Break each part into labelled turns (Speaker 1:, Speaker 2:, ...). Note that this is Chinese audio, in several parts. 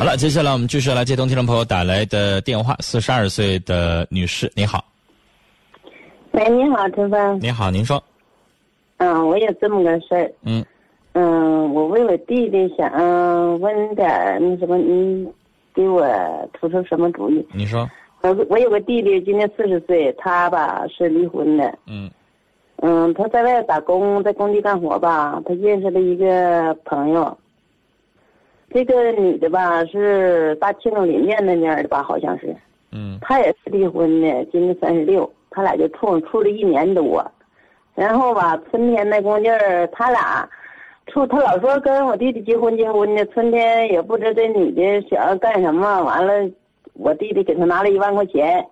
Speaker 1: 好了，接下来我们继续来接通听众朋友打来的电话。四十二岁的女士，你好。
Speaker 2: 喂，你好，陈峰。
Speaker 1: 你好，您说。
Speaker 2: 嗯，我有这么个事儿。
Speaker 1: 嗯。
Speaker 2: 嗯，我为我弟弟想问点那什么，你给我出出什么主意？
Speaker 1: 你说。
Speaker 2: 我我有个弟弟，今年四十岁，他吧是离婚的。
Speaker 1: 嗯。
Speaker 2: 嗯，他在外打工，在工地干活吧。他认识了一个朋友。这个女的吧是大庆林面那边的吧，好像是。
Speaker 1: 嗯。
Speaker 2: 她也是离婚的，今年三十六，他俩就处处了一年多，然后吧，春天那功劲儿，他俩处，他老说跟我弟弟结婚结婚的，春天也不知这女的想要干什么，完了，我弟弟给他拿了一万块钱。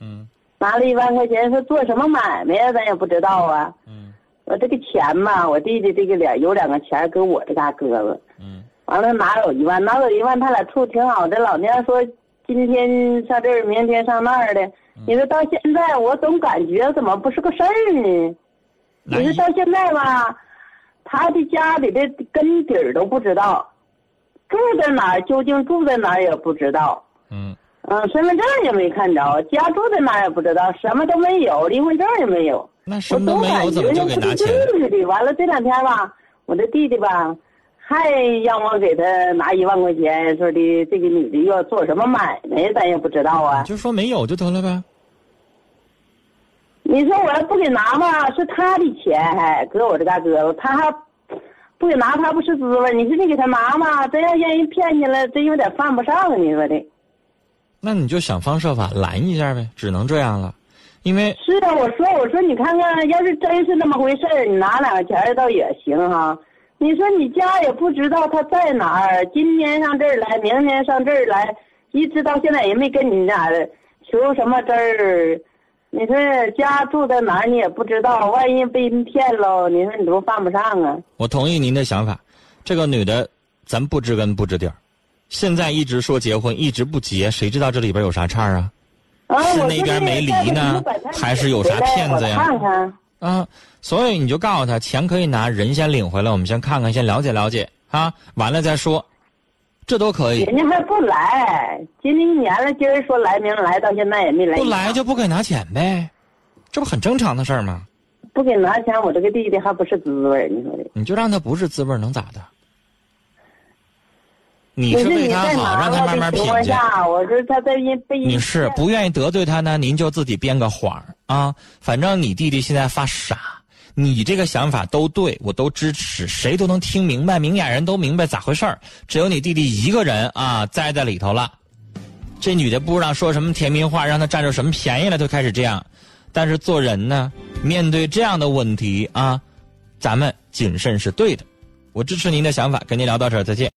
Speaker 1: 嗯。
Speaker 2: 拿了一万块钱，说做什么买卖呀？咱也不知道
Speaker 1: 啊。
Speaker 2: 嗯。我这个钱吧，我弟弟这个脸有两个钱搁我这嘎搁着。
Speaker 1: 嗯。
Speaker 2: 完了拿走一万，拿走一万，他俩处挺好的。老娘说今天上这儿，明天上那儿的。你说到现在，我总感觉怎么不是个事儿呢？你说到现在吧，他的家里的根底儿都不知道，住在哪儿，究竟住在哪儿也不知道。
Speaker 1: 嗯。
Speaker 2: 嗯，身份证也没看着，家住在哪儿也不知道，什么都没有，离婚证也没有。
Speaker 1: 那什么都没有，怎么就给拿钱？
Speaker 2: 完了这两天吧，我的弟弟吧。还让我给他拿一万块钱，说的这个女的要做什么买卖，咱也不知道啊。
Speaker 1: 就说没有就得了呗。
Speaker 2: 你说我要不给拿吧，是他的钱，还搁我这嘎搁着，他还不给拿，他不是滋味。你说你给他拿吧，真要让人骗去了，真有点犯不上。你说的。
Speaker 1: 那你就想方设法拦一下呗，只能这样了，因为
Speaker 2: 是啊，我说我说你看看，要是真是那么回事儿，你拿两个钱倒也行哈。你说你家也不知道他在哪儿，今天上这儿来，明天上这儿来，一直到现在也没跟你俩求什么真儿。你说家住在哪儿，你也不知道，万一被人骗了，你说你都犯不上啊。
Speaker 1: 我同意您的想法，这个女的，咱不知根不知底儿，现在一直说结婚，一直不结，谁知道这里边有啥岔啊？是那边没离呢，还是有啥骗子呀？
Speaker 2: 看看。
Speaker 1: 啊，所以你就告诉他，钱可以拿，人先领回来，我们先看看，先了解了解啊，完了再说，这都可以。
Speaker 2: 人家还不来，今年年了，今儿说来，明儿来，到现在也没来。
Speaker 1: 不来就不给拿钱呗，这不很正常的事儿吗？
Speaker 2: 不给拿钱，我这个弟弟还不是滋味你说的。
Speaker 1: 你就让他不是滋味能咋的？你是为他好，让他慢慢品去。
Speaker 2: 我说他在被
Speaker 1: 你是不愿意得罪他呢，您就自己编个谎儿啊。反正你弟弟现在发傻，你这个想法都对，我都支持，谁都能听明白，明眼人都明白咋回事儿。只有你弟弟一个人啊，栽在里头了。这女的不知道说什么甜蜜话，让他占着什么便宜了，就开始这样。但是做人呢，面对这样的问题啊，咱们谨慎是对的。我支持您的想法，跟您聊到这儿，再见。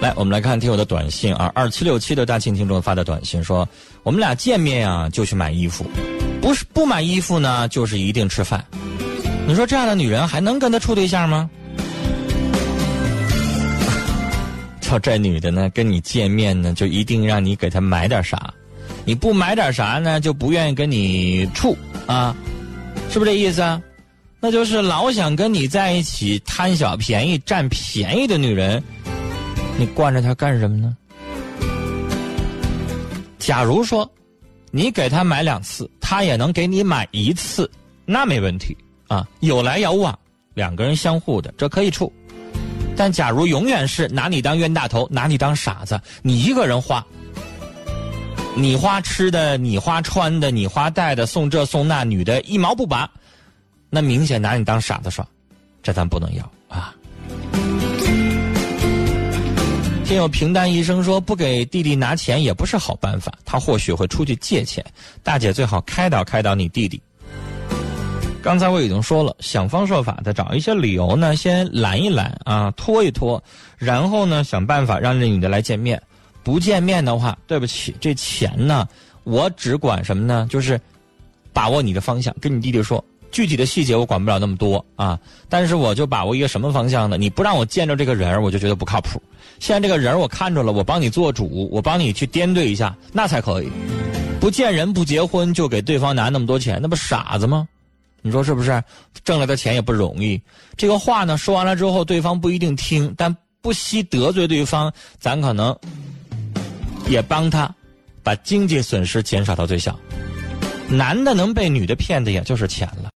Speaker 1: 来，我们来看听友的短信啊，二七六七的大庆听众发的短信说，我们俩见面啊就去买衣服，不是不买衣服呢就是一定吃饭。你说这样的女人还能跟他处对象吗？叫这女的呢跟你见面呢就一定让你给她买点啥，你不买点啥呢就不愿意跟你处啊，是不是这意思啊？那就是老想跟你在一起贪小便宜占便宜的女人。你惯着他干什么呢？假如说，你给他买两次，他也能给你买一次，那没问题啊，有来有往，两个人相互的，这可以处。但假如永远是拿你当冤大头，拿你当傻子，你一个人花，你花吃的，你花穿的，你花戴的，送这送那，女的一毛不拔，那明显拿你当傻子耍，这咱不能要啊。听友平淡一生说不给弟弟拿钱也不是好办法，他或许会出去借钱。大姐最好开导开导你弟弟。刚才我已经说了，想方设法的找一些理由呢，先拦一拦啊，拖一拖，然后呢想办法让这女的来见面。不见面的话，对不起，这钱呢，我只管什么呢？就是把握你的方向，跟你弟弟说。具体的细节我管不了那么多啊，但是我就把握一个什么方向呢？你不让我见着这个人我就觉得不靠谱。现在这个人我看着了，我帮你做主，我帮你去掂对一下，那才可以。不见人不结婚就给对方拿那么多钱，那不傻子吗？你说是不是？挣来的钱也不容易。这个话呢说完了之后，对方不一定听，但不惜得罪对方，咱可能也帮他把经济损失减少到最小。男的能被女的骗的，也就是钱了。